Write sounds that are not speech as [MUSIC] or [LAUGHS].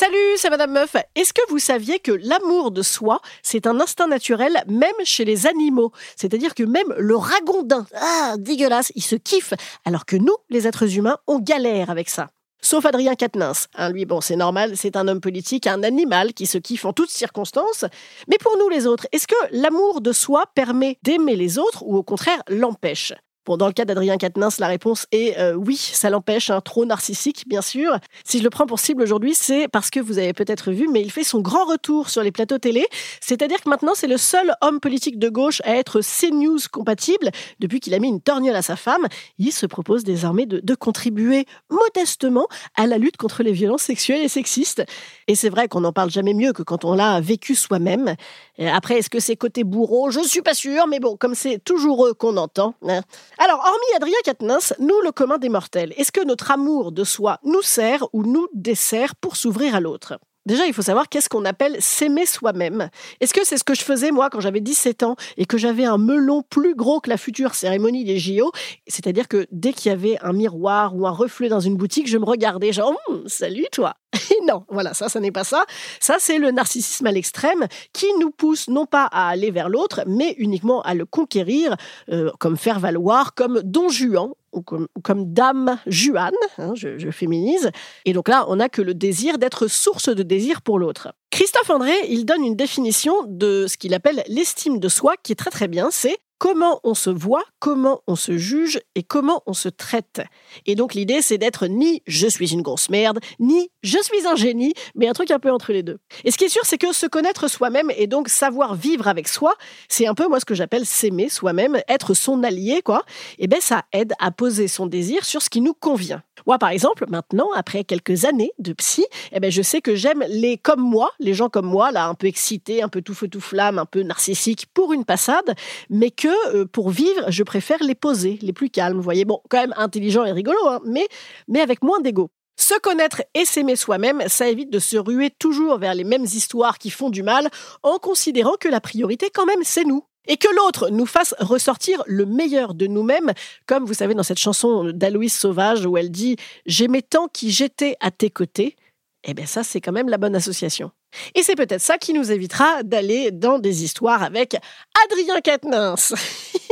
Salut, c'est Madame Meuf. Est-ce que vous saviez que l'amour de soi, c'est un instinct naturel même chez les animaux? C'est-à-dire que même le ragondin, ah, dégueulasse, il se kiffe, alors que nous, les êtres humains, on galère avec ça. Sauf Adrien Quatennens. Hein, lui, bon, c'est normal, c'est un homme politique, un animal qui se kiffe en toutes circonstances. Mais pour nous les autres, est-ce que l'amour de soi permet d'aimer les autres ou au contraire l'empêche? Bon, dans le cas d'Adrien Quatennens, la réponse est euh, oui, ça l'empêche, un trop narcissique, bien sûr. Si je le prends pour cible aujourd'hui, c'est parce que vous avez peut-être vu, mais il fait son grand retour sur les plateaux télé. C'est-à-dire que maintenant, c'est le seul homme politique de gauche à être CNews compatible. Depuis qu'il a mis une torgnole à sa femme, il se propose désormais de, contribuer modestement à la lutte contre les violences sexuelles et sexistes. Et c'est vrai qu'on n'en parle jamais mieux que quand on l'a vécu soi-même. Après, est-ce que c'est côté bourreau? Je suis pas sûr, mais bon, comme c'est toujours eux qu'on entend. Hein. Alors, hormis Adrien Quatennens, nous, le commun des mortels, est-ce que notre amour de soi nous sert ou nous dessert pour s'ouvrir à l'autre? Déjà, il faut savoir qu'est-ce qu'on appelle s'aimer soi-même. Est-ce que c'est ce que je faisais moi quand j'avais 17 ans et que j'avais un melon plus gros que la future cérémonie des JO C'est-à-dire que dès qu'il y avait un miroir ou un reflet dans une boutique, je me regardais genre hum, salut toi. [LAUGHS] non, voilà, ça, ça n'est pas ça. Ça, c'est le narcissisme à l'extrême qui nous pousse non pas à aller vers l'autre, mais uniquement à le conquérir, euh, comme faire valoir, comme Don Juan ou comme, Dame Juan, hein, je, je, féminise. Et donc là, on n'a que le désir d'être source de désir pour l'autre. Christophe André, il donne une définition de ce qu'il appelle l'estime de soi, qui est très très bien. C'est comment on se voit, comment on se juge et comment on se traite. Et donc l'idée, c'est d'être ni je suis une grosse merde, ni je suis un génie, mais un truc un peu entre les deux. Et ce qui est sûr, c'est que se connaître soi-même et donc savoir vivre avec soi, c'est un peu moi ce que j'appelle s'aimer soi-même, être son allié, quoi. Et ben ça aide à poser son désir sur ce qui nous convient. Moi, par exemple, maintenant, après quelques années de psy, eh ben, je sais que j'aime les comme moi, les gens comme moi, là, un peu excités, un peu tout feu tout flamme, un peu narcissiques pour une passade, mais que euh, pour vivre, je préfère les poser, les plus calmes. Vous voyez, bon, quand même intelligent et rigolo, hein, mais, mais avec moins d'ego. Se connaître et s'aimer soi-même, ça évite de se ruer toujours vers les mêmes histoires qui font du mal, en considérant que la priorité, quand même, c'est nous et que l'autre nous fasse ressortir le meilleur de nous-mêmes, comme vous savez dans cette chanson d'Aloïse Sauvage où elle dit J'aimais tant qui j'étais à tes côtés. Eh bien ça, c'est quand même la bonne association. Et c'est peut-être ça qui nous évitera d'aller dans des histoires avec Adrien Quatennens. [LAUGHS]